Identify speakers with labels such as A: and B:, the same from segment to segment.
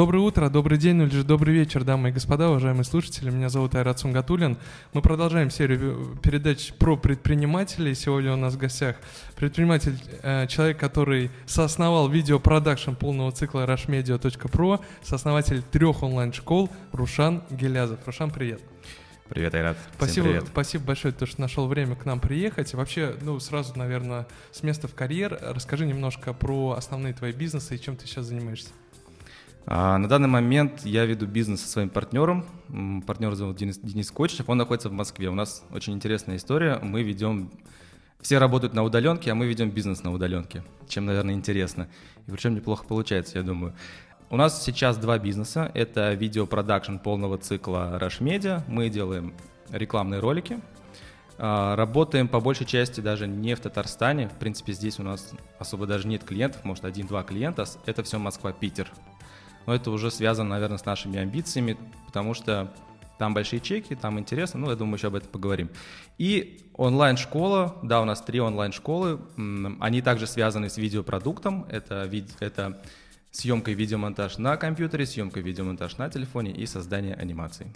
A: Доброе утро, добрый день, ну или же добрый вечер, дамы и господа, уважаемые слушатели. Меня зовут Айрат Сунгатулин. Мы продолжаем серию передач про предпринимателей. Сегодня у нас в гостях предприниматель, э, человек, который соосновал видеопродакшн полного цикла rushmedia.pro, сооснователь трех онлайн-школ Рушан Гелязов. Рушан, привет.
B: Привет, Айрат.
A: Спасибо,
B: привет.
A: спасибо большое, то, что нашел время к нам приехать. Вообще, ну, сразу, наверное, с места в карьер. Расскажи немножко про основные твои бизнесы и чем ты сейчас занимаешься.
B: А, на данный момент я веду бизнес со своим партнером. Партнер зовут Денис, Денис Кочнев, он находится в Москве. У нас очень интересная история. Мы ведем... Все работают на удаленке, а мы ведем бизнес на удаленке, чем, наверное, интересно. И причем неплохо получается, я думаю. У нас сейчас два бизнеса. Это видеопродакшн полного цикла Rush Media. Мы делаем рекламные ролики. А, работаем по большей части даже не в Татарстане. В принципе, здесь у нас особо даже нет клиентов, может, один-два клиента. Это все Москва-Питер но это уже связано, наверное, с нашими амбициями, потому что там большие чеки, там интересно, ну, я думаю, еще об этом поговорим. И онлайн-школа, да, у нас три онлайн-школы, они также связаны с видеопродуктом, это, это съемка и видеомонтаж на компьютере, съемка и видеомонтаж на телефоне и создание анимаций.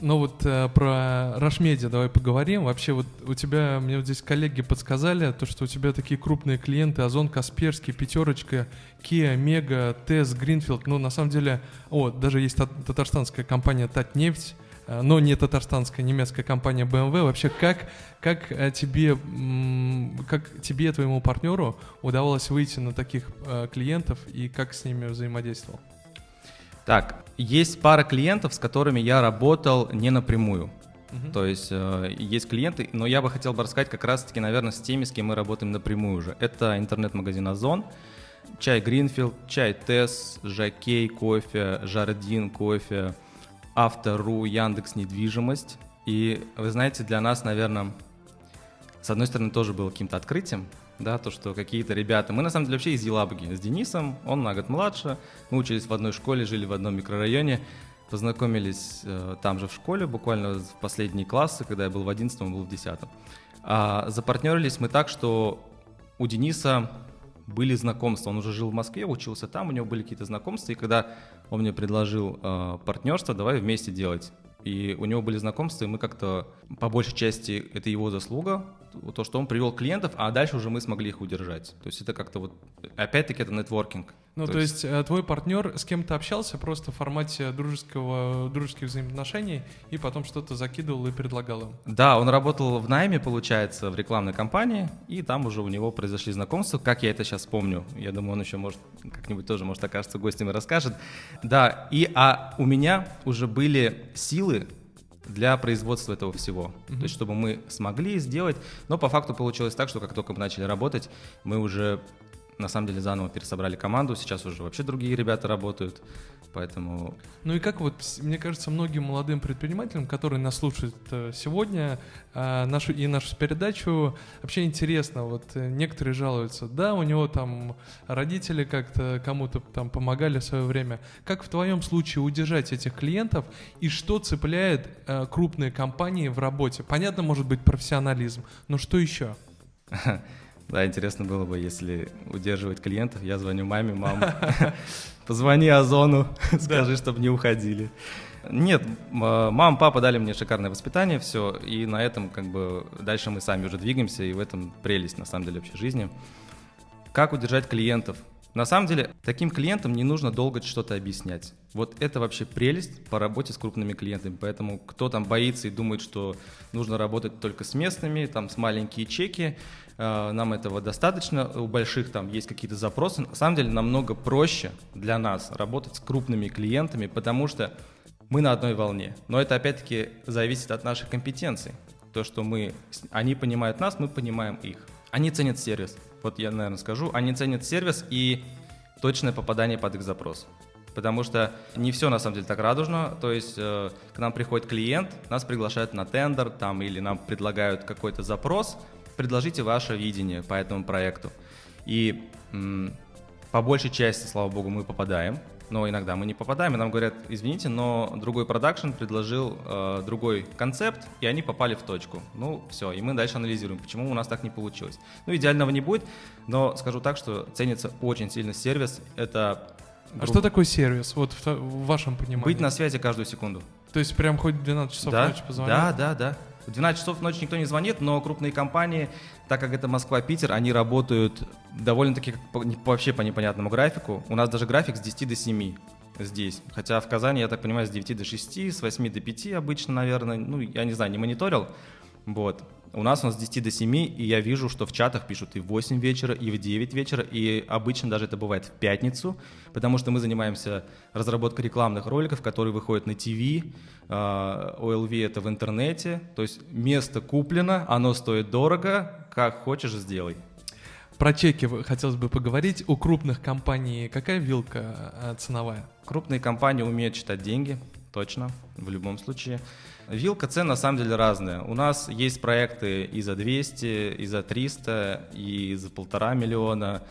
A: Ну вот э, про Рашмедиа давай поговорим. Вообще вот у тебя, мне вот здесь коллеги подсказали, то, что у тебя такие крупные клиенты, Озон, Касперский, Пятерочка, Kia, Мега, ТЭС, Гринфилд. Ну на самом деле, о, даже есть татарстанская компания Татнефть, э, но не татарстанская, немецкая компания BMW. Вообще, как, как э, тебе, как тебе, твоему партнеру удавалось выйти на таких э, клиентов и как с ними взаимодействовал?
B: Так, есть пара клиентов, с которыми я работал не напрямую. Uh-huh. То есть э, есть клиенты, но я бы хотел бы рассказать как раз-таки, наверное, с теми, с кем мы работаем напрямую уже. Это интернет-магазин Озон, чай Гринфилд, чай Тесс, Жакей кофе, Жардин кофе, Автору, Яндекс недвижимость. И вы знаете, для нас, наверное, с одной стороны, тоже было каким-то открытием, да, то, что какие-то ребята... Мы, на самом деле, вообще из Елабуги, с Денисом, он на год младше, мы учились в одной школе, жили в одном микрорайоне, познакомились э, там же в школе, буквально в последние классы, когда я был в 11 он был в 10 а запартнерились мы так, что у Дениса были знакомства. Он уже жил в Москве, учился там, у него были какие-то знакомства, и когда он мне предложил э, партнерство, давай вместе делать. И у него были знакомства, и мы как-то, по большей части, это его заслуга, то, что он привел клиентов, а дальше уже мы смогли их удержать. То есть это как-то вот, опять-таки, это нетворкинг.
A: Ну, то, то есть, есть э, твой партнер с кем-то общался просто в формате дружеского, дружеских взаимоотношений и потом что-то закидывал и предлагал им?
B: Да, он работал в найме, получается, в рекламной кампании, и там уже у него произошли знакомства, как я это сейчас помню. Я думаю, он еще может как-нибудь тоже, может, окажется гостем и расскажет. Да, и а у меня уже были силы для производства этого всего. Mm-hmm. То есть, чтобы мы смогли сделать. Но по факту получилось так, что как только мы начали работать, мы уже на самом деле заново пересобрали команду. Сейчас уже вообще другие ребята работают. Поэтому...
A: Ну и как вот, мне кажется, многим молодым предпринимателям, которые нас слушают э, сегодня, а, нашу и нашу передачу, вообще интересно, вот э, некоторые жалуются, да, у него там родители как-то кому-то там помогали в свое время. Как в твоем случае удержать этих клиентов и что цепляет э, крупные компании в работе? Понятно, может быть, профессионализм, но что еще?
B: Да, интересно было бы, если удерживать клиентов. Я звоню маме, мама, позвони Озону, скажи, чтобы не уходили. Нет, мама, папа дали мне шикарное воспитание, все, и на этом как бы дальше мы сами уже двигаемся, и в этом прелесть на самом деле вообще жизни. Как удержать клиентов? На самом деле, таким клиентам не нужно долго что-то объяснять. Вот это вообще прелесть по работе с крупными клиентами. Поэтому кто там боится и думает, что нужно работать только с местными, там с маленькие чеки, нам этого достаточно. У больших там есть какие-то запросы. На самом деле намного проще для нас работать с крупными клиентами, потому что мы на одной волне. Но это опять-таки зависит от наших компетенций. То, что мы, они понимают нас, мы понимаем их. Они ценят сервис. Вот я, наверное, скажу. Они ценят сервис и точное попадание под их запрос. Потому что не все на самом деле так радужно. То есть э, к нам приходит клиент, нас приглашают на тендер там, или нам предлагают какой-то запрос. Предложите ваше видение по этому проекту. И по большей части, слава богу, мы попадаем но иногда мы не попадаем, и нам говорят, извините, но другой продакшн предложил э, другой концепт, и они попали в точку. Ну, все, и мы дальше анализируем, почему у нас так не получилось. Ну, идеального не будет, но скажу так, что ценится очень сильно сервис. Это
A: А что такое сервис, вот в, в вашем понимании?
B: Быть на связи каждую секунду.
A: То есть прям хоть в 12 часов
B: да,
A: ночи позвонить?
B: Да, да, да. В 12 часов ночи никто не звонит, но крупные компании, так как это Москва-Питер, они работают довольно-таки по, вообще по непонятному графику. У нас даже график с 10 до 7 здесь. Хотя в Казани, я так понимаю, с 9 до 6, с 8 до 5 обычно, наверное. Ну, я не знаю, не мониторил. Вот. У нас он с 10 до 7, и я вижу, что в чатах пишут и в 8 вечера, и в 9 вечера, и обычно даже это бывает в пятницу, потому что мы занимаемся разработкой рекламных роликов, которые выходят на ТВ, OLV это в интернете, то есть место куплено, оно стоит дорого, как хочешь сделай.
A: Про чеки хотелось бы поговорить. У крупных компаний какая вилка э, ценовая?
B: Крупные компании умеют читать деньги, точно, в любом случае. Вилка цен на самом деле разная. У нас есть проекты и за 200, и за 300, и за полтора миллиона.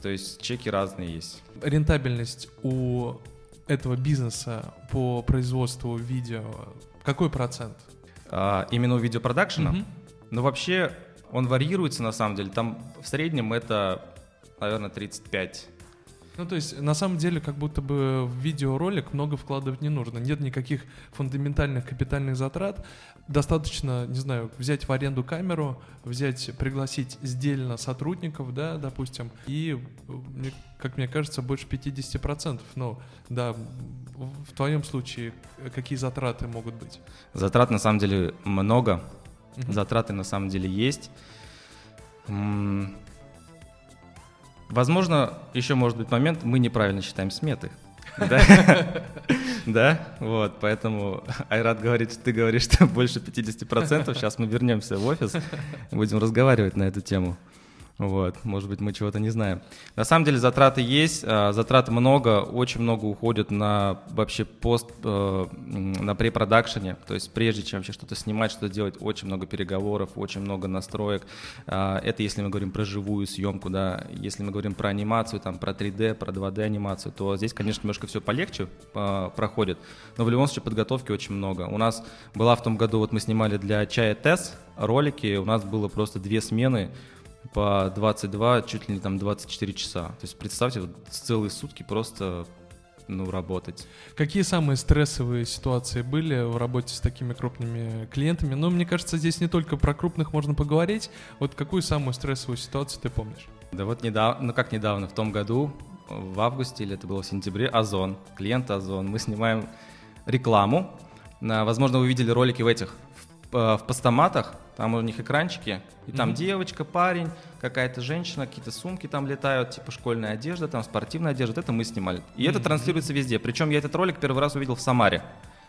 B: То есть чеки разные есть.
A: Рентабельность у этого бизнеса по производству видео какой процент?
B: А, именно у видеопродакшена? Угу. Ну, вообще, он варьируется на самом деле. Там в среднем это, наверное, 35
A: ну, то есть, на самом деле, как будто бы в видеоролик много вкладывать не нужно. Нет никаких фундаментальных капитальных затрат. Достаточно, не знаю, взять в аренду камеру, взять, пригласить сдельно сотрудников, да, допустим, и, как мне кажется, больше 50%. Ну, да, в твоем случае какие затраты могут быть?
B: Затрат на самом деле много. Затраты на самом деле есть. Возможно, еще может быть момент, мы неправильно считаем сметы. Да? Вот, поэтому Айрат говорит, ты говоришь, что больше 50%. Сейчас мы вернемся в офис, будем разговаривать на эту тему. Вот, может быть, мы чего-то не знаем. На самом деле затраты есть, а, затрат много, очень много уходит на вообще пост, э, на препродакшене, то есть прежде чем вообще что-то снимать, что-то делать, очень много переговоров, очень много настроек. А, это если мы говорим про живую съемку, да, если мы говорим про анимацию, там, про 3D, про 2D анимацию, то здесь, конечно, немножко все полегче а, проходит, но в любом случае подготовки очень много. У нас была в том году, вот мы снимали для Чая Тес ролики, у нас было просто две смены, по 22, чуть ли не там 24 часа. То есть представьте, вот целые сутки просто ну, работать.
A: Какие самые стрессовые ситуации были в работе с такими крупными клиентами? Ну, мне кажется, здесь не только про крупных можно поговорить. Вот какую самую стрессовую ситуацию ты помнишь?
B: Да вот недавно, ну как недавно, в том году, в августе или это было в сентябре, Озон, клиент Озон, мы снимаем рекламу. Возможно, вы видели ролики в этих, в, э, в постаматах, там у них экранчики, и там mm-hmm. девочка, парень, какая-то женщина, какие-то сумки там летают, типа школьная одежда, там спортивная одежда. Это мы снимали. И mm-hmm. это транслируется везде. Причем я этот ролик первый раз увидел в Самаре.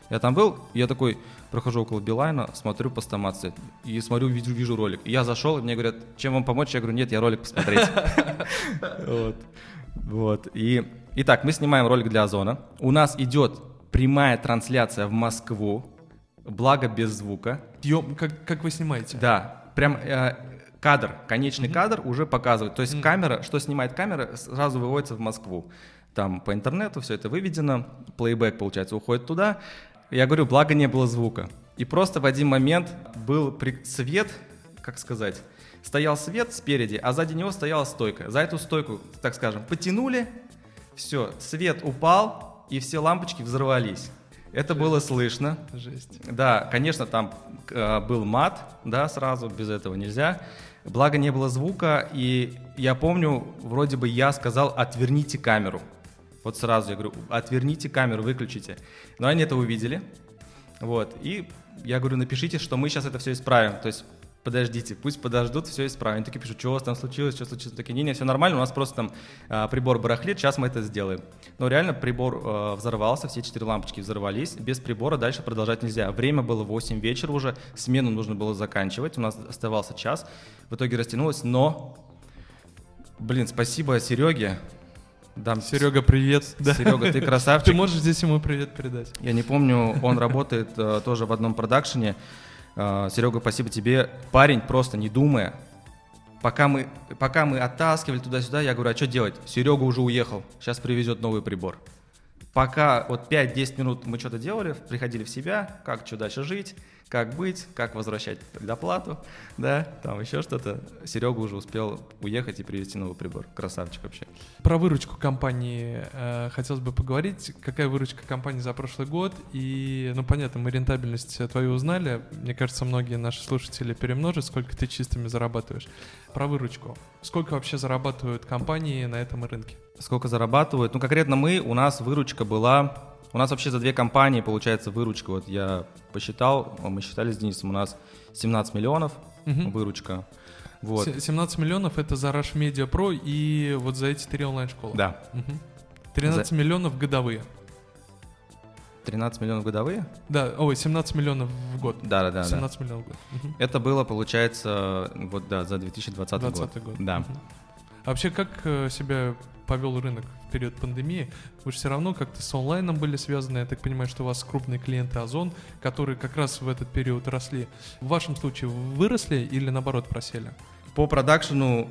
B: Я там был, я такой прохожу около Билайна, смотрю по стомации, и смотрю, вижу, вижу ролик. И я зашел, и мне говорят, чем вам помочь? Я говорю, нет, я ролик посмотреть. Вот. Вот. И, итак, мы снимаем ролик для Озона. У нас идет прямая трансляция в Москву, благо без звука.
A: Съем, как, как вы снимаете?
B: Да, прям э, кадр, конечный mm-hmm. кадр уже показывает. То есть mm-hmm. камера, что снимает камера, сразу выводится в Москву. Там по интернету все это выведено, плейбэк, получается, уходит туда. Я говорю, благо не было звука. И просто в один момент был при... свет, как сказать, стоял свет спереди, а сзади него стояла стойка. За эту стойку, так скажем, потянули, все, свет упал, и все лампочки взорвались. Это было слышно.
A: Жесть.
B: Да, конечно, там э, был мат, да, сразу, без этого нельзя. Благо не было звука, и я помню, вроде бы я сказал, отверните камеру. Вот сразу я говорю, отверните камеру, выключите. Но они это увидели, вот, и я говорю, напишите, что мы сейчас это все исправим. То есть подождите, пусть подождут, все исправим. Они такие пишут, что у вас там случилось, что случилось. Такие, не, не, все нормально, у нас просто там а, прибор барахлит, сейчас мы это сделаем. Но реально прибор а, взорвался, все четыре лампочки взорвались, без прибора дальше продолжать нельзя. Время было 8 вечера уже, смену нужно было заканчивать, у нас оставался час, в итоге растянулось, но, блин, спасибо Сереге,
A: Дам. Серега, привет.
B: Серега, ты красавчик.
A: Ты можешь здесь ему привет передать?
B: Я не помню, он работает э, тоже в одном продакшене. А, Серега, спасибо тебе. Парень, просто не думая, пока мы, пока мы оттаскивали туда-сюда, я говорю, а что делать? Серега уже уехал, сейчас привезет новый прибор. Пока вот 5-10 минут мы что-то делали, приходили в себя, как что дальше жить, как быть, как возвращать предоплату, да, там еще что-то. Серега уже успел уехать и привезти новый прибор. Красавчик вообще.
A: Про выручку компании э, хотелось бы поговорить. Какая выручка компании за прошлый год? И, ну, понятно, мы рентабельность твою узнали. Мне кажется, многие наши слушатели перемножат, сколько ты чистыми зарабатываешь. Про выручку. Сколько вообще зарабатывают компании на этом рынке?
B: Сколько зарабатывают? Ну, конкретно мы, у нас выручка была у нас вообще за две компании получается выручка. Вот я посчитал, мы считали с Денисом, у нас 17 миллионов угу. выручка.
A: Вот. 17 миллионов это за Rush Media Pro и вот за эти три онлайн-школы.
B: Да.
A: Угу. 13 за... миллионов годовые.
B: 13 миллионов годовые?
A: Да, ой, 17 миллионов в год.
B: Да, да, да.
A: 17 да. миллионов в год.
B: Угу. Это было, получается, вот да, за 2020
A: 20 год.
B: год. Да. Угу.
A: А вообще, как э, себя повел рынок период пандемии? Вы же все равно как-то с онлайном были связаны. Я так понимаю, что у вас крупные клиенты Озон, которые как раз в этот период росли. В вашем случае выросли или наоборот просели?
B: По продакшену,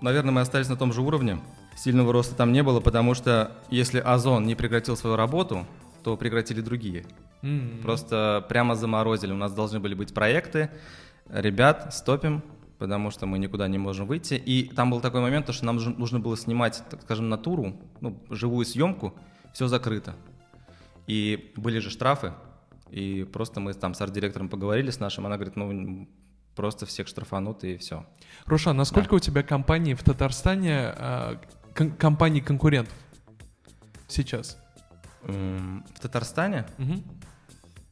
B: наверное, мы остались на том же уровне. Сильного роста там не было, потому что если Озон не прекратил свою работу, то прекратили другие. Mm-hmm. Просто прямо заморозили. У нас должны были быть проекты. Ребят, стопим, потому что мы никуда не можем выйти. И там был такой момент, что нам нужно было снимать, так скажем, натуру, ну, живую съемку, все закрыто. И были же штрафы, и просто мы там с арт-директором поговорили с нашим, она говорит, ну, просто всех штрафанут и все.
A: Рушан, насколько да. у тебя компании в Татарстане, э, кон- компаний конкурентов сейчас?
B: В Татарстане?
A: Угу.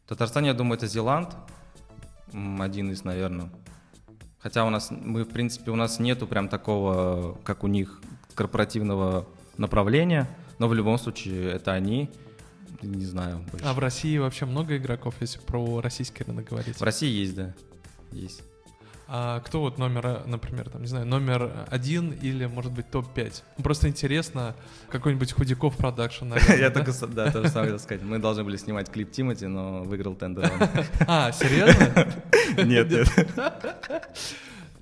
B: В Татарстане, я думаю, это Зеланд, один из, наверное. Хотя у нас, мы, в принципе, у нас нету прям такого, как у них, корпоративного направления, но в любом случае это они, не знаю.
A: Больше. А в России вообще много игроков, если про российский рынок говорить?
B: В России есть, да, есть.
A: А кто вот номер, например, там, не знаю, номер один или, может быть, топ-5? Просто интересно, какой-нибудь Худяков продакшн,
B: Я только, да, то же самое сказать. Мы должны были снимать клип Тимати, но выиграл тендер.
A: А, серьезно?
B: Нет, нет.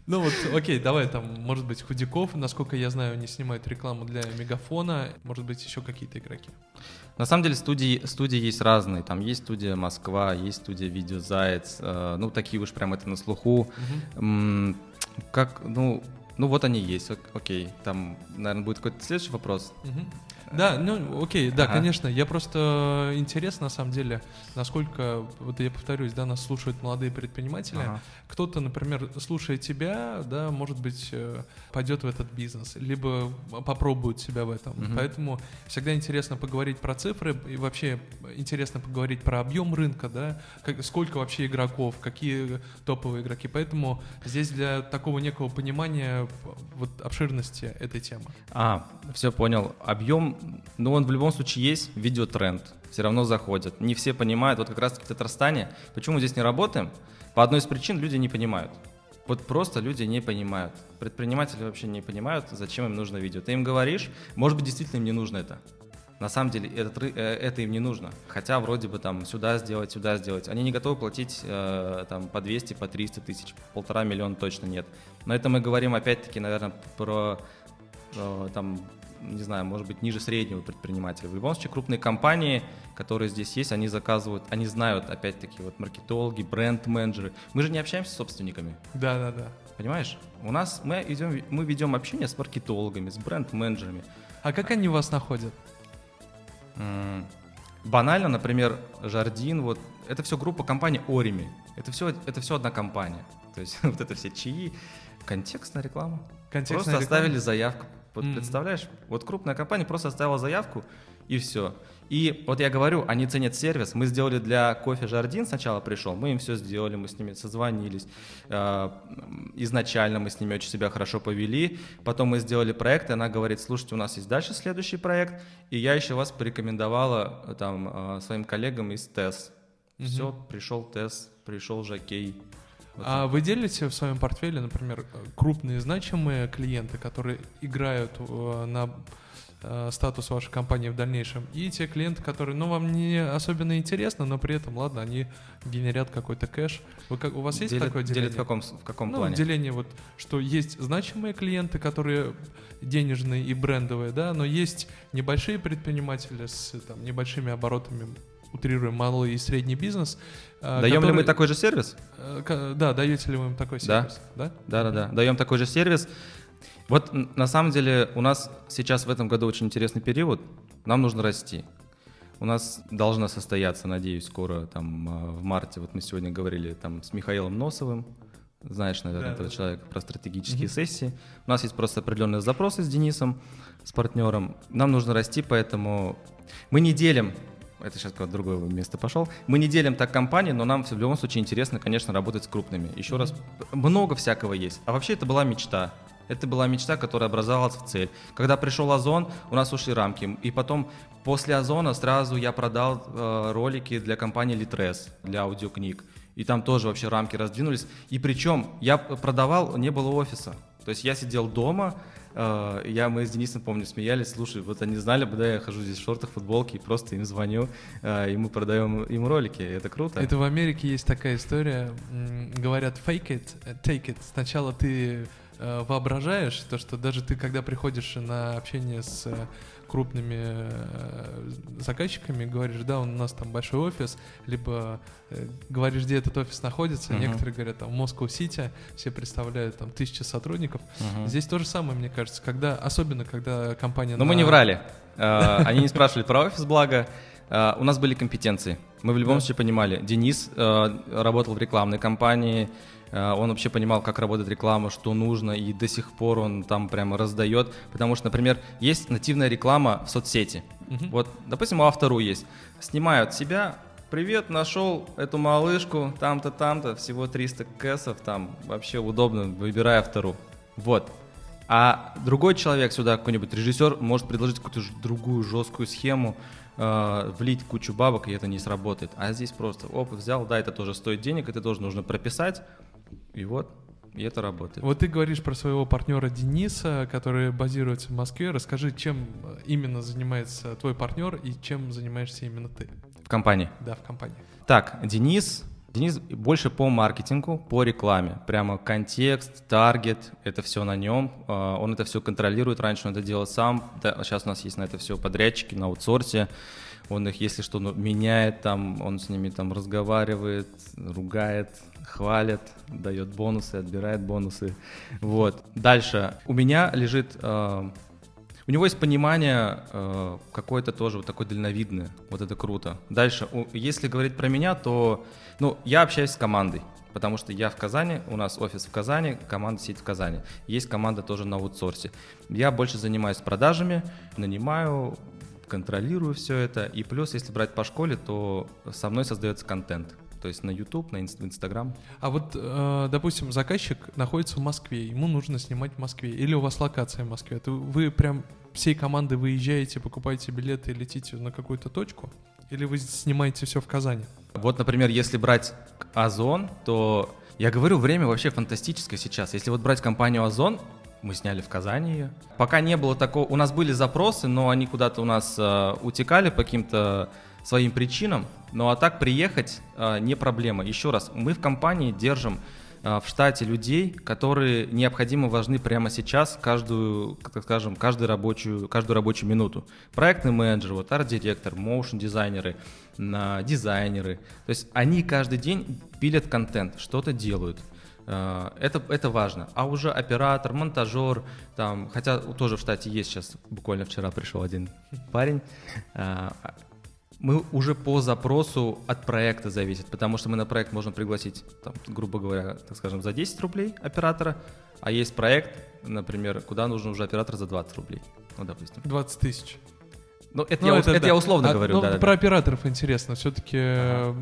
A: Ну вот, окей, давай там, может быть, Худяков, насколько я знаю, они снимают рекламу для Мегафона, может быть, еще какие-то игроки.
B: На самом деле студии, студии есть разные, там есть студия Москва, есть студия Видеозаяц, э, ну такие уж прям это на слуху. Угу. Как, ну, ну вот они есть, окей. Там, наверное, будет какой-то следующий вопрос.
A: Угу. Да, ну окей, да, ага. конечно. Я просто интересно, на самом деле, насколько, вот я повторюсь, да, нас слушают молодые предприниматели. Ага. Кто-то, например, слушая тебя, да, может быть, э, пойдет в этот бизнес, либо попробует себя в этом. Угу. Поэтому всегда интересно поговорить про цифры и вообще интересно поговорить про объем рынка, да, как, сколько вообще игроков, какие топовые игроки. Поэтому здесь для такого некого понимания вот обширности этой темы.
B: А, все понял. Объем ну, он в любом случае есть, видеотренд, все равно заходят. Не все понимают, вот как раз в Татарстане, почему мы здесь не работаем, по одной из причин люди не понимают. Вот просто люди не понимают. Предприниматели вообще не понимают, зачем им нужно видео. Ты им говоришь, может быть, действительно им не нужно это. На самом деле это, э, это им не нужно. Хотя вроде бы там сюда сделать, сюда сделать. Они не готовы платить э, там по 200, по 300 тысяч. Полтора миллиона точно нет. Но это мы говорим опять-таки, наверное, про там не знаю, может быть, ниже среднего предпринимателя. В любом случае, крупные компании, которые здесь есть, они заказывают, они знают, опять-таки, вот маркетологи, бренд-менеджеры. Мы же не общаемся с собственниками.
A: Да, да, да.
B: Понимаешь? У нас мы идем, мы ведем общение с маркетологами, с бренд-менеджерами.
A: А как они вас находят?
B: Банально, например, Жардин, вот это все группа компаний Орими. Это все, это все одна компания. То есть вот это все чаи, контекстная реклама. Контекстная Просто реклама. оставили заявку вот mm-hmm. представляешь, вот крупная компания просто оставила заявку и все. И вот я говорю, они ценят сервис. Мы сделали для кофе Жардин сначала пришел, мы им все сделали, мы с ними созвонились. Э, изначально мы с ними очень себя хорошо повели. Потом мы сделали проект, и она говорит, слушайте, у нас есть дальше следующий проект, и я еще вас порекомендовала э, там э, своим коллегам из ТЭС. Mm-hmm. Все, пришел ТЭС, пришел Жакей.
A: А вы делите в своем портфеле, например, крупные значимые клиенты, которые играют э, на э, статус вашей компании в дальнейшем, и те клиенты, которые, ну, вам не особенно интересно, но при этом, ладно, они генерят какой-то кэш. Вы, как, у вас есть делят, такое деление?
B: Делят в каком, в каком
A: ну,
B: плане?
A: деление вот, что есть значимые клиенты, которые денежные и брендовые, да, но есть небольшие предприниматели с там, небольшими оборотами утрируем, малый и средний бизнес.
B: э, Даем который... ли мы такой же сервис?
A: Э, да, даете ли вы им такой сервис?
B: Да, да, да, да. Даем такой же сервис. Вот на самом деле у нас сейчас в этом году очень интересный период. Нам нужно расти. У нас должна состояться, надеюсь, скоро там э, в марте. Вот мы сегодня говорили там с Михаилом Носовым. Знаешь, наверное, да, этого да. человека про стратегические угу. сессии. У нас есть просто определенные запросы с Денисом, с партнером. Нам нужно расти, поэтому мы не делим это сейчас в другое место пошел. Мы не делим так компании, но нам в любом случае интересно, конечно, работать с крупными. Еще раз, много всякого есть. А вообще это была мечта. Это была мечта, которая образовалась в цель. Когда пришел Озон, у нас ушли рамки. И потом, после Озона, сразу я продал э, ролики для компании Litres, для аудиокниг. И там тоже вообще рамки раздвинулись. И причем я продавал, не было офиса. То есть я сидел дома, э, я, мы с Денисом, помню, смеялись, слушай, вот они знали бы, да, я хожу здесь в шортах, футболке, и просто им звоню, э, и мы продаем им ролики, это круто.
A: Это в Америке есть такая история, говорят fake it, take it. Сначала ты э, воображаешь, то, что даже ты, когда приходишь на общение с э, крупными э, заказчиками, говоришь, да, у нас там большой офис, либо э, говоришь, где этот офис находится, uh-huh. некоторые говорят, там, Москва-Сити, все представляют там тысячи сотрудников. Uh-huh. Здесь то же самое, мне кажется, когда, особенно когда компания...
B: Но на... мы не врали. Они не спрашивали про офис, благо. Uh, у нас были компетенции. Мы в любом да. случае понимали. Денис uh, работал в рекламной компании, он вообще понимал, как работает реклама, что нужно, и до сих пор он там прямо раздает. Потому что, например, есть нативная реклама в соцсети. Угу. Вот, допустим, у автору есть. Снимают себя, привет, нашел эту малышку, там-то, там-то, всего 300 кэсов, там вообще удобно, выбирай автору. Вот. А другой человек сюда, какой-нибудь режиссер, может предложить какую-то другую жесткую схему, э, влить кучу бабок, и это не сработает. А здесь просто, оп, взял, да, это тоже стоит денег, это тоже нужно прописать, и вот, и это работает.
A: Вот ты говоришь про своего партнера Дениса, который базируется в Москве. Расскажи, чем именно занимается твой партнер и чем занимаешься именно ты?
B: В компании?
A: Да, в компании.
B: Так, Денис Денис больше по маркетингу, по рекламе. Прямо контекст, таргет, это все на нем. А, он это все контролирует. Раньше он это делал сам. Сейчас у нас есть на это все подрядчики на аутсорсе. Он их, если что, ну, меняет там, он с ними там разговаривает, ругает, хвалит, дает бонусы, отбирает бонусы. Вот. Дальше. У меня лежит... Э, у него есть понимание э, какое-то тоже вот такое дальновидное. Вот это круто. Дальше. У, если говорить про меня, то... Ну, я общаюсь с командой. Потому что я в Казани, у нас офис в Казани, команда сидит в Казани. Есть команда тоже на аутсорсе. Я больше занимаюсь продажами, нанимаю, контролирую все это. И плюс, если брать по школе, то со мной создается контент то есть на YouTube, на Instagram.
A: А вот, э, допустим, заказчик находится в Москве, ему нужно снимать в Москве, или у вас локация в Москве, то вы прям всей команды выезжаете, покупаете билеты и летите на какую-то точку, или вы снимаете все в Казани?
B: Вот, например, если брать Озон, то я говорю, время вообще фантастическое сейчас. Если вот брать компанию Озон, мы сняли в Казани ее. Пока не было такого, у нас были запросы, но они куда-то у нас э, утекали по каким-то своим причинам. Ну а так приехать э, не проблема. Еще раз, мы в компании держим э, в штате людей, которые необходимо важны прямо сейчас, каждую, так скажем, каждую рабочую, каждую рабочую минуту. Проектный менеджер, вот арт-директор, моушн-дизайнеры, э, дизайнеры. То есть они каждый день пилят контент, что-то делают. Это, это важно. А уже оператор, монтажер, там, хотя тоже в штате есть сейчас, буквально вчера пришел один парень, мы уже по запросу от проекта зависит, потому что мы на проект можем пригласить, там, грубо говоря, так скажем, за 10 рублей оператора, а есть проект, например, куда нужен уже оператор за 20 рублей, ну, допустим.
A: 20 тысяч.
B: Ну, это, ну, я, это, это да. я условно а, говорю. Ну,
A: да, про да. операторов интересно. Все-таки ага.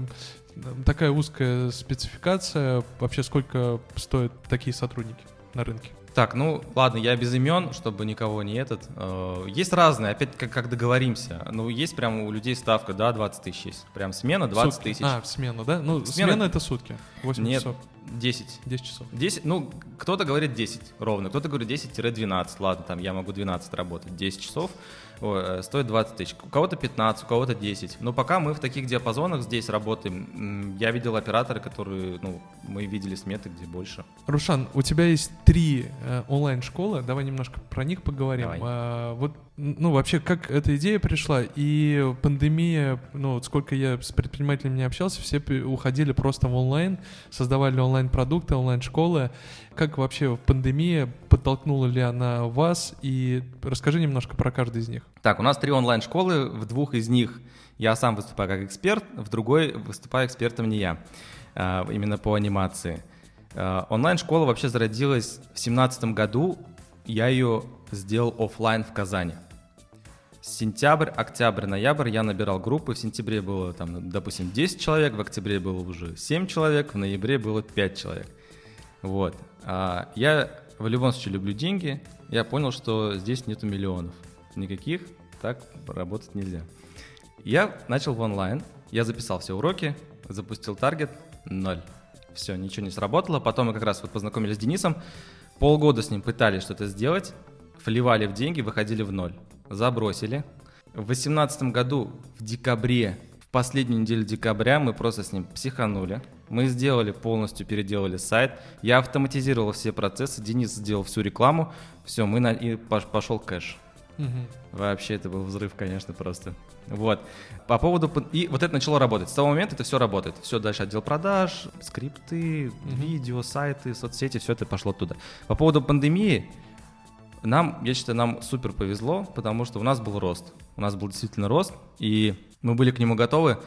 A: Такая узкая спецификация. Вообще, сколько стоят такие сотрудники на рынке?
B: Так, ну ладно, я без имен, чтобы никого не этот. Э, есть разные, опять как, как договоримся. Ну, есть прям у людей ставка, да, 20 тысяч есть. Прям смена 20
A: сутки.
B: тысяч.
A: А, смена, да? Ну, смена, смена это сутки. 8
B: Нет,
A: часов.
B: 10.
A: 10 часов.
B: 10, ну, кто-то говорит 10 ровно, кто-то говорит 10-12. Ладно, там я могу 12 работать, 10 часов. О, стоит 20 тысяч. У кого-то 15, у кого-то 10. Но пока мы в таких диапазонах здесь работаем. Я видел операторы, которые, ну, мы видели сметы, где больше.
A: Рушан, у тебя есть три э, онлайн-школы, давай немножко про них поговорим.
B: Давай.
A: А, вот, ну, вообще, как эта идея пришла, и пандемия, ну, вот сколько я с предпринимателями не общался, все уходили просто в онлайн, создавали онлайн-продукты, онлайн-школы. Как вообще пандемия подтолкнула ли она вас? И расскажи немножко про каждый из них.
B: Так, у нас три онлайн-школы, в двух из них я сам выступаю как эксперт, в другой выступаю экспертом не я, а, именно по анимации. А, Онлайн-школа вообще зародилась в 2017 году, я ее сделал оффлайн в Казани. Сентябрь, октябрь, ноябрь я набирал группы. В сентябре было, там, допустим, 10 человек, в октябре было уже 7 человек, в ноябре было 5 человек. Вот. А я в любом случае люблю деньги. Я понял, что здесь нету миллионов. Никаких, так работать нельзя. Я начал в онлайн, я записал все уроки, запустил таргет, ноль. Все, ничего не сработало. Потом мы как раз вот познакомились с Денисом, полгода с ним пытались что-то сделать, вливали в деньги, выходили в ноль. Забросили. В 2018 году, в декабре, в последнюю неделю декабря мы просто с ним психанули. Мы сделали полностью, переделали сайт. Я автоматизировал все процессы, Денис сделал всю рекламу. Все, мы на... и пош- пошел кэш.
A: Мгм.
B: Вообще это был взрыв, конечно, просто. Вот. По поводу... И вот это начало работать. С того момента это все работает. Все дальше отдел продаж, скрипты,
A: Мгм.
B: видео, сайты, соцсети, все это пошло туда. По поводу пандемии, нам, я считаю, нам супер повезло, потому что у нас был рост. У нас был действительно рост, и мы были к нему готовы.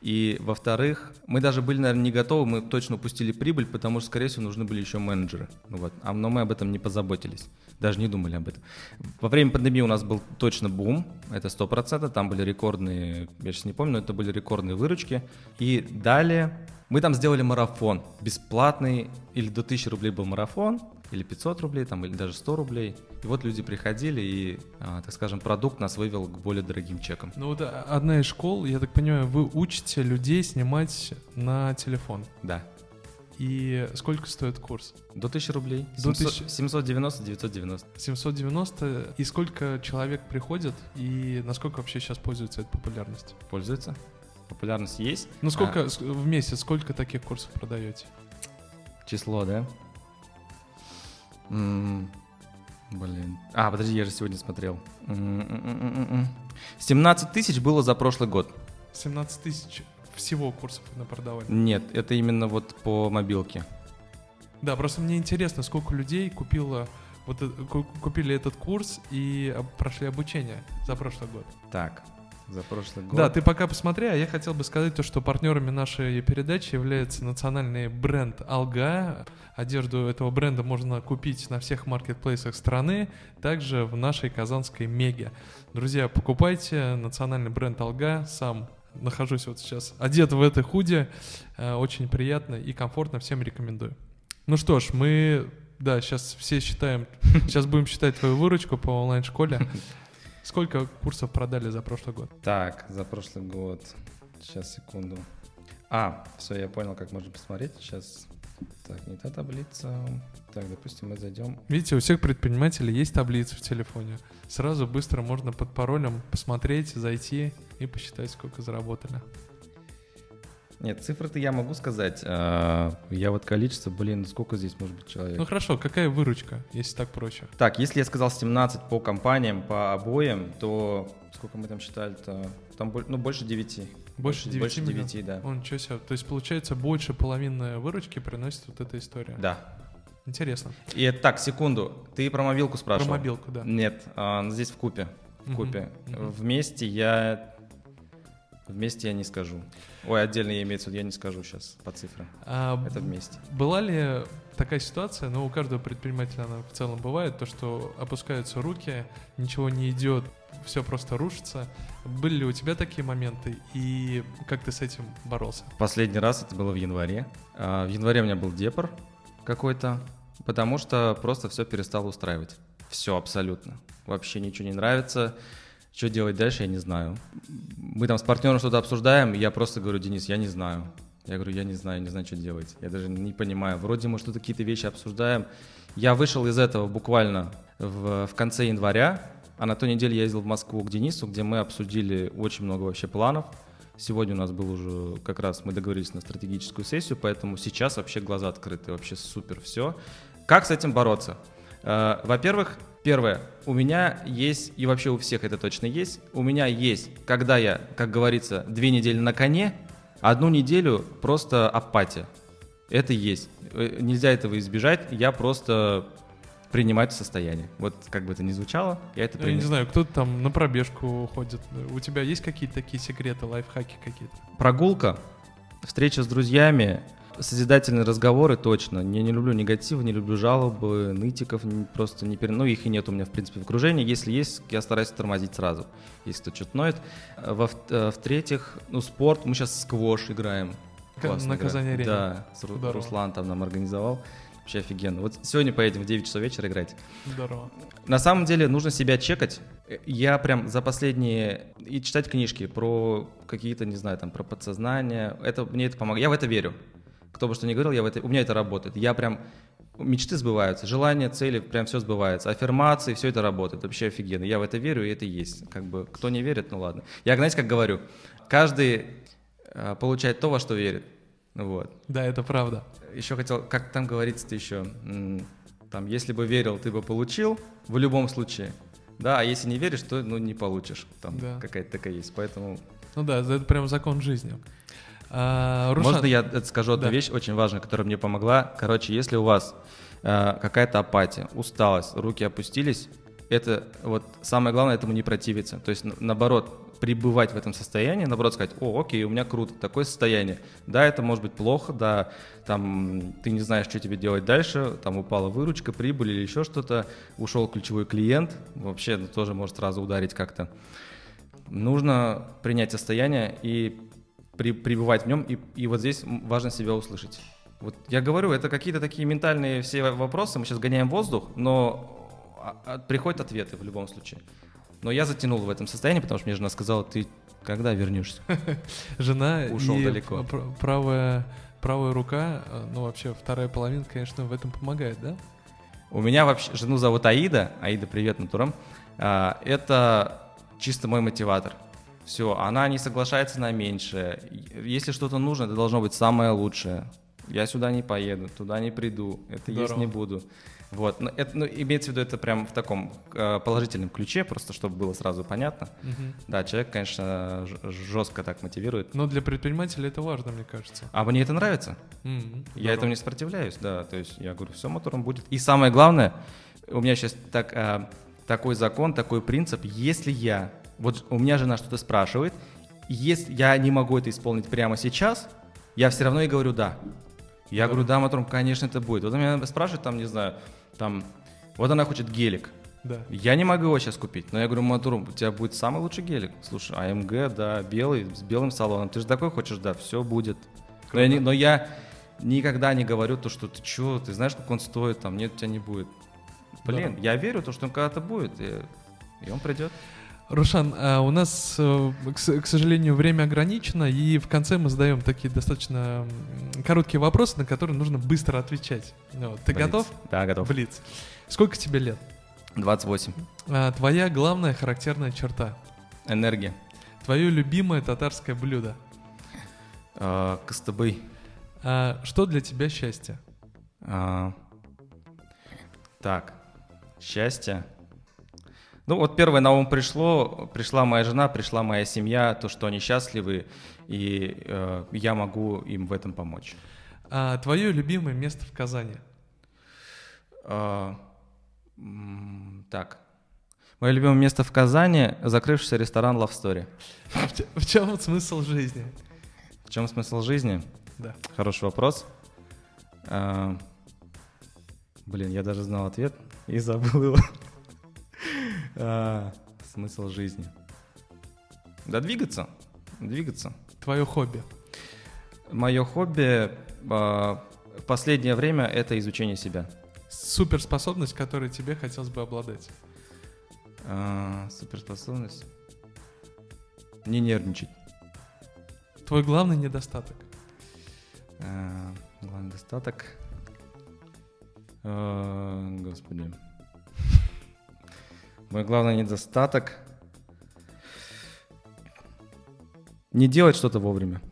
B: И, во-вторых, мы даже были, наверное, не готовы, мы точно упустили прибыль, потому что, скорее всего, нужны были еще менеджеры. Ну Вот. А, но мы об этом не позаботились, даже не думали об этом. Во время пандемии у нас был точно бум, это 100%, там были рекордные, я сейчас не помню, но это были рекордные выручки. И далее мы там сделали марафон, бесплатный, или до 1000 рублей был марафон, или 500 рублей, там, или даже 100 рублей. И вот люди приходили, и, а, так скажем, продукт нас вывел к более дорогим чекам.
A: Ну вот а, одна из школ, я так понимаю, вы учите людей снимать на телефон.
B: Да.
A: И сколько стоит курс?
B: До 1000 рублей.
A: До
B: 700
A: 1000.
B: 790, 990.
A: 790. И сколько человек приходит? И насколько вообще сейчас пользуется этой популярностью?
B: Пользуется. Популярность есть.
A: Ну сколько
B: А,
A: в месяц, сколько таких курсов продаете?
B: число, да? М, Блин. А, подожди, я же сегодня смотрел. М, м, м, м, м. 17 тысяч было за прошлый год.
A: 17 тысяч всего курсов вы напродавали.
B: Нет, это именно вот по мобилке.
A: Да, просто мне интересно, сколько людей купило вот э- ку- купили этот курс и прошли обучение за прошлый год.
B: Так, за прошлый год.
A: Да, ты пока посмотри, а я хотел бы сказать то, что партнерами нашей передачи является национальный бренд Алга. Одежду этого бренда можно купить на всех маркетплейсах страны, также в нашей казанской Меге. Друзья, покупайте национальный бренд Алга, сам нахожусь вот сейчас одет в этой худи, Э, очень приятно и комфортно, всем рекомендую. Ну что ж, мы, да, сейчас все считаем, сейчас будем считать твою выручку по онлайн-школе. Сколько курсов продали за прошлый год?
B: Так, за прошлый год. Сейчас, секунду. А, все, я понял, как можно посмотреть. Сейчас. Так, не та таблица. Так, допустим, мы зайдем.
A: Видите, у всех предпринимателей есть таблица в телефоне. Сразу быстро можно под паролем посмотреть, зайти и посчитать, сколько заработали.
B: Нет, цифры-то я могу сказать. а, Я вот количество, блин, сколько здесь может быть человек?
A: Ну хорошо, какая выручка, если так проще?
B: Так, если я сказал 17 по компаниям, по обоям, то сколько мы там считали-то? Там ну, больше 9.
A: Больше 9
B: Больше
A: миллионов?
B: 9, да.
A: О, ничего себе. То есть, получается, больше половины выручки приносит вот эта история.
B: Да.
A: Интересно.
B: И так, секунду. Ты про мобилку
A: Про
B: спрашивал?
A: мобилку, да.
B: Нет, а, здесь в купе. В купе.
A: мгм.
B: Вместе я... Вместе я не скажу. Ой, отдельно я имею в виду, я не скажу сейчас по цифрам.
A: А
B: Это вместе.
A: Была ли такая ситуация, ну, у каждого предпринимателя она в целом бывает, то, что опускаются руки, ничего не идет, все просто рушится. Были ли у тебя такие моменты, и как ты с этим боролся?
B: Последний раз это было в январе. А, В январе у меня был депор какой-то, потому что просто все перестало устраивать. Все абсолютно. Вообще ничего не нравится. Что делать дальше, я не знаю. Мы там с партнером что-то обсуждаем, и я просто говорю, Денис, я не знаю. Я говорю, я не знаю, не знаю, что делать. Я даже не понимаю. Вроде мы что-то какие-то вещи обсуждаем. Я вышел из этого буквально в, в конце января. А на той неделе я ездил в Москву к Денису, где мы обсудили очень много вообще планов. Сегодня у нас был уже, как раз мы договорились на стратегическую сессию, поэтому сейчас вообще глаза открыты, вообще супер все. Как с этим бороться? Э, во-первых, первое, у меня есть, и вообще у всех это точно есть, у меня есть, когда я, как говорится, две недели на коне, одну неделю просто апатия. Это есть. Э, нельзя этого избежать, я просто принимать в состоянии. Вот как бы это ни звучало, я это
A: принимаю. Я не знаю, кто-то там на пробежку ходит. У тебя есть какие-то такие секреты, лайфхаки какие-то?
B: Прогулка, встреча с друзьями, созидательные разговоры точно. Я не люблю негатив, не люблю жалобы, нытиков, просто не пере... Ну, их и нет у меня, в принципе, в окружении. Если есть, я стараюсь тормозить сразу, если кто что-то ноет. Э, В-третьих, ну, спорт. Мы сейчас сквош играем.
A: Классно на Казани
B: Да, Здорово. Руслан там нам организовал. Вообще офигенно. Вот сегодня поедем в 9 часов вечера играть.
A: Здорово.
B: На самом деле нужно себя чекать. Я прям за последние... И читать книжки про какие-то, не знаю, там, про подсознание. Это, мне это помогает. Я в это верю. Кто бы что ни говорил, я в это... у меня это работает. Я прям... Мечты сбываются, желания, цели, прям все сбывается. Аффирмации, все это работает. Вообще офигенно. Я в это верю, и это есть. Как бы, кто не верит, ну ладно. Я, знаете, как говорю, каждый э, получает то, во что верит. Вот.
A: Да, это правда.
B: Еще хотел, как там говорится-то еще, там, если бы верил, ты бы получил в любом случае. Да, а если не веришь, то ну, не получишь. Там да. какая-то такая есть. Поэтому.
A: Ну да, это прям закон жизни.
B: А, Рушан... Можно я скажу одну да. вещь очень важную, которая мне помогла? Короче, если у вас э, какая-то апатия, усталость, руки опустились, это вот самое главное этому не противиться. То есть наоборот, пребывать в этом состоянии, наоборот сказать, о, окей, у меня круто, такое состояние. Да, это может быть плохо, да, там ты не знаешь, что тебе делать дальше, там упала выручка, прибыль или еще что-то, ушел ключевой клиент, вообще это тоже может сразу ударить как-то. Нужно принять состояние и при, пребывать в нем, и, и вот здесь важно себя услышать. Вот я говорю, это какие-то такие ментальные все вопросы, мы сейчас гоняем воздух, но а, а, приходят ответы в любом случае. Но я затянул в этом состоянии, потому что мне жена сказала, ты когда вернешься?
A: Жена
B: ушел далеко.
A: Правая, правая рука, э, ну вообще вторая половина, конечно, в этом помогает, да?
B: У меня вообще жену зовут Аида. Аида, привет, натурам. А, это чисто мой мотиватор. Все, она не соглашается на меньшее. Если что-то нужно, это должно быть самое лучшее. Я сюда не поеду, туда не приду, это Здорово. есть не буду. Вот, но это, ну, имеется в виду это прям в таком э, положительном ключе, просто чтобы было сразу понятно. Угу. Да, человек, конечно, жестко так мотивирует.
A: Но для предпринимателя это важно, мне кажется.
B: А мне это нравится. Угу. Я этому не сопротивляюсь, да. То есть я говорю, все, мотором будет. И самое главное, у меня сейчас так, э, такой закон, такой принцип, если я, вот у меня жена что-то спрашивает, если я не могу это исполнить прямо сейчас, я все равно и говорю да. Я да. говорю, да, мотором, конечно, это будет. Вот он меня спрашивает, там, не знаю, там, вот она хочет гелик. Да. Я не могу его сейчас купить, но я говорю, Матурум, у тебя будет самый лучший гелик. Слушай, АМГ, да, белый, с белым салоном. Ты же такой хочешь, да, все будет. Но я, но я никогда не говорю то, что ты что, ты знаешь, как он стоит, там, нет, у тебя не будет. Блин, да. я верю, то, что он когда-то будет, и, и он придет.
A: Рушан, а у нас, э, к сожалению, время ограничено, и в конце мы задаем такие достаточно короткие вопросы, на которые нужно быстро отвечать. Ты Блиц. готов?
B: Да, готов.
A: Блиц. Сколько тебе лет?
B: 28.
A: А, твоя главная характерная черта?
B: Энергия.
A: Твое любимое татарское блюдо?
B: А, костыбы.
A: А, что для тебя счастье? А,
B: так, счастье — ну вот первое на ум пришло, пришла моя жена, пришла моя семья, то, что они счастливы, и э, я могу им в этом помочь.
A: А твое любимое место в Казани?
B: А, так. Мое любимое место в Казани — закрывшийся ресторан Love Story.
A: В, в чем смысл жизни?
B: В чем смысл жизни?
A: Да.
B: Хороший вопрос. А, блин, я даже знал ответ и забыл его. А, смысл жизни. Да двигаться, двигаться.
A: Твое хобби?
B: Мое хобби а, в последнее время это изучение себя.
A: Суперспособность, которой тебе хотелось бы обладать?
B: А, суперспособность? Не нервничать.
A: Твой главный недостаток?
B: Главный недостаток? Господи. Мой главный недостаток — не делать что-то вовремя.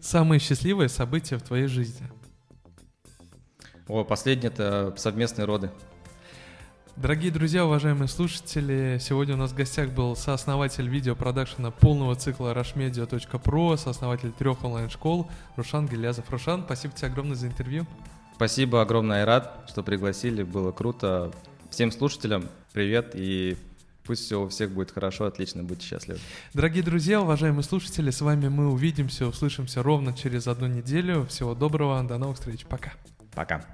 A: Самые счастливые события в твоей жизни?
B: О, последнее — это совместные роды.
A: Дорогие друзья, уважаемые слушатели, сегодня у нас в гостях был сооснователь видеопродакшена полного цикла rushmedia.pro, сооснователь трех онлайн-школ Рушан Гелязов. Рушан, спасибо тебе огромное за интервью.
B: Спасибо огромное, Айрат, что пригласили, было круто. Всем слушателям привет и пусть все у всех будет хорошо, отлично, будьте счастливы.
A: Дорогие друзья, уважаемые слушатели, с вами мы увидимся, услышимся ровно через одну неделю. Всего доброго, до новых встреч, пока.
B: Пока.